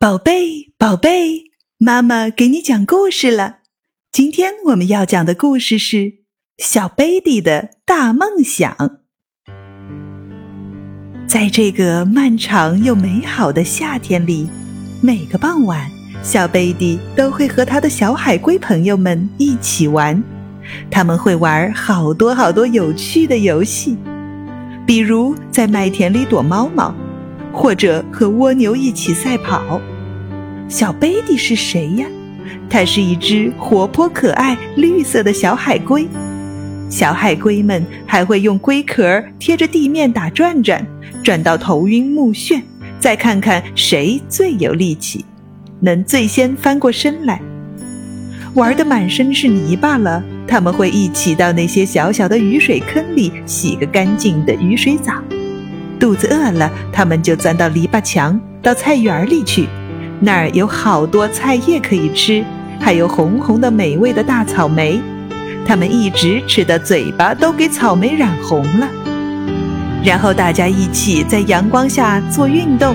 宝贝，宝贝，妈妈给你讲故事了。今天我们要讲的故事是《小贝蒂的大梦想》。在这个漫长又美好的夏天里，每个傍晚，小贝蒂都会和他的小海龟朋友们一起玩。他们会玩好多好多有趣的游戏，比如在麦田里躲猫猫。或者和蜗牛一起赛跑。小贝蒂是谁呀？它是一只活泼可爱、绿色的小海龟。小海龟们还会用龟壳贴着地面打转转，转到头晕目眩，再看看谁最有力气，能最先翻过身来。玩得满身是泥巴了，他们会一起到那些小小的雨水坑里洗个干净的雨水澡。肚子饿了，他们就钻到篱笆墙、到菜园里去，那儿有好多菜叶可以吃，还有红红的美味的大草莓，他们一直吃的嘴巴都给草莓染红了。然后大家一起在阳光下做运动，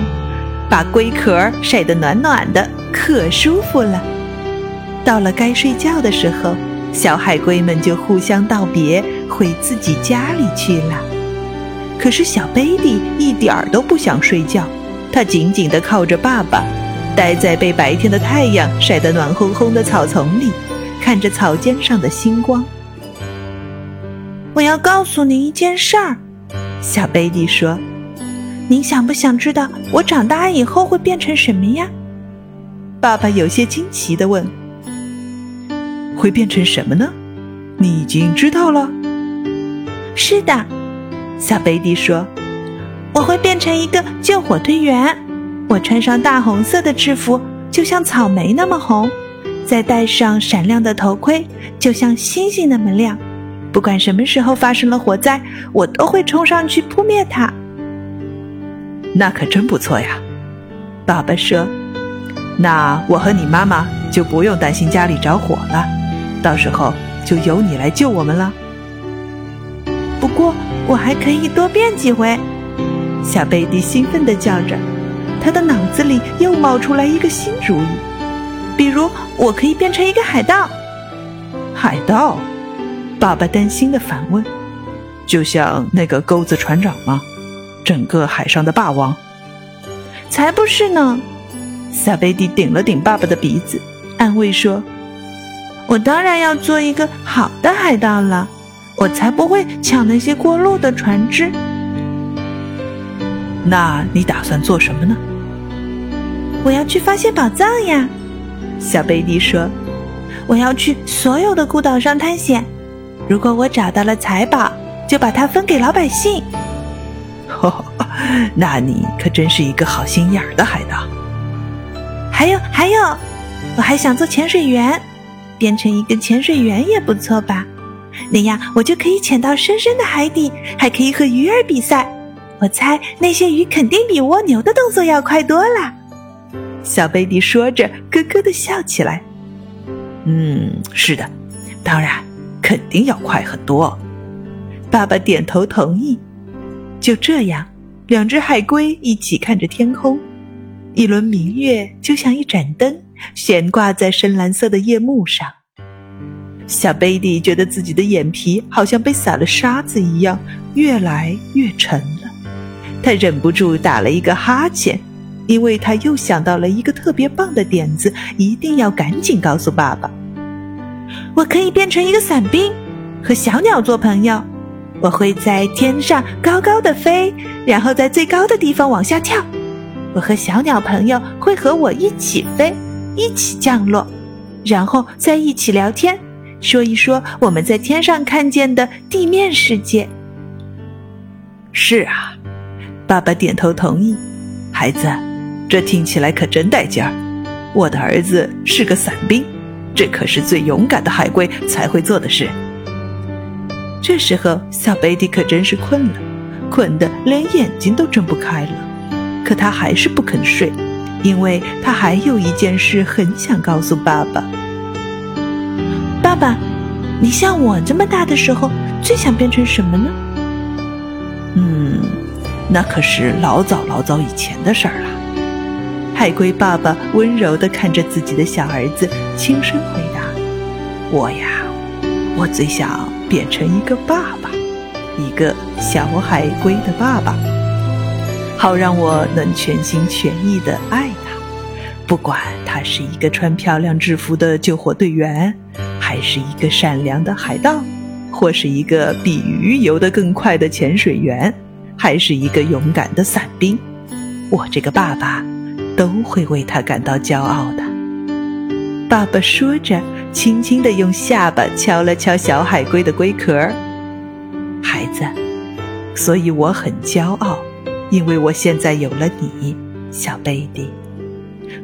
把龟壳晒得暖暖的，可舒服了。到了该睡觉的时候，小海龟们就互相道别，回自己家里去了。可是小贝蒂一点儿都不想睡觉，他紧紧地靠着爸爸，待在被白天的太阳晒得暖烘烘的草丛里，看着草尖上的星光。我要告诉您一件事儿，小贝蒂说：“您想不想知道我长大以后会变成什么呀？”爸爸有些惊奇地问：“会变成什么呢？你已经知道了？”“是的。”小贝蒂说：“我会变成一个救火队员。我穿上大红色的制服，就像草莓那么红；再戴上闪亮的头盔，就像星星那么亮。不管什么时候发生了火灾，我都会冲上去扑灭它。”那可真不错呀，爸爸说：“那我和你妈妈就不用担心家里着火了，到时候就由你来救我们了。”不过，我还可以多变几回。小贝蒂兴奋地叫着，他的脑子里又冒出来一个新主意。比如，我可以变成一个海盗。海盗？爸爸担心地反问：“就像那个钩子船长吗？整个海上的霸王？”才不是呢！小贝蒂顶了顶爸爸的鼻子，安慰说：“我当然要做一个好的海盗了。”我才不会抢那些过路的船只。那你打算做什么呢？我要去发现宝藏呀！小贝蒂说：“我要去所有的孤岛上探险。如果我找到了财宝，就把它分给老百姓。”哦，那你可真是一个好心眼儿的海盗。还有还有，我还想做潜水员，变成一个潜水员也不错吧。那样我就可以潜到深深的海底，还可以和鱼儿比赛。我猜那些鱼肯定比蜗牛的动作要快多了。小贝蒂说着，咯咯的笑起来。嗯，是的，当然，肯定要快很多。爸爸点头同意。就这样，两只海龟一起看着天空，一轮明月就像一盏灯，悬挂在深蓝色的夜幕上。小贝蒂觉得自己的眼皮好像被撒了沙子一样，越来越沉了。他忍不住打了一个哈欠，因为他又想到了一个特别棒的点子，一定要赶紧告诉爸爸。我可以变成一个伞兵，和小鸟做朋友。我会在天上高高的飞，然后在最高的地方往下跳。我和小鸟朋友会和我一起飞，一起降落，然后再一起聊天。说一说我们在天上看见的地面世界。是啊，爸爸点头同意。孩子，这听起来可真带劲儿。我的儿子是个伞兵，这可是最勇敢的海龟才会做的事。这时候，小贝蒂可真是困了，困得连眼睛都睁不开了。可他还是不肯睡，因为他还有一件事很想告诉爸爸。爸爸，你像我这么大的时候，最想变成什么呢？嗯，那可是老早老早以前的事儿了。海龟爸爸温柔地看着自己的小儿子，轻声回答：“我呀，我最想变成一个爸爸，一个小海龟的爸爸，好让我能全心全意地爱你。不管他是一个穿漂亮制服的救火队员，还是一个善良的海盗，或是一个比鱼游得更快的潜水员，还是一个勇敢的伞兵，我这个爸爸。”都会为他感到骄傲的。爸爸说着，轻轻地用下巴敲了敲小海龟的龟壳。孩子，所以我很骄傲，因为我现在有了你，小贝蒂。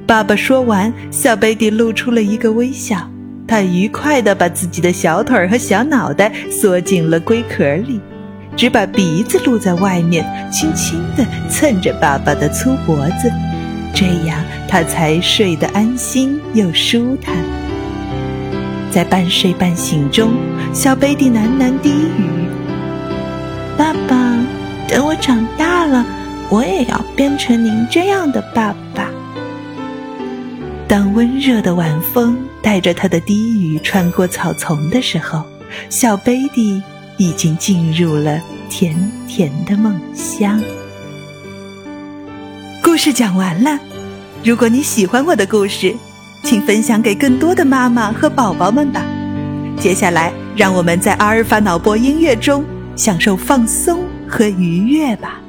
爸爸说完，小贝蒂露出了一个微笑，他愉快地把自己的小腿和小脑袋缩进了龟壳里，只把鼻子露在外面，轻轻地蹭着爸爸的粗脖子。这样，他才睡得安心又舒坦。在半睡半醒中，小贝蒂喃喃低语：“爸爸，等我长大了，我也要变成您这样的爸爸。”当温热的晚风带着他的低语穿过草丛的时候，小贝蒂已经进入了甜甜的梦乡。故事讲完了，如果你喜欢我的故事，请分享给更多的妈妈和宝宝们吧。接下来，让我们在阿尔法脑波音乐中享受放松和愉悦吧。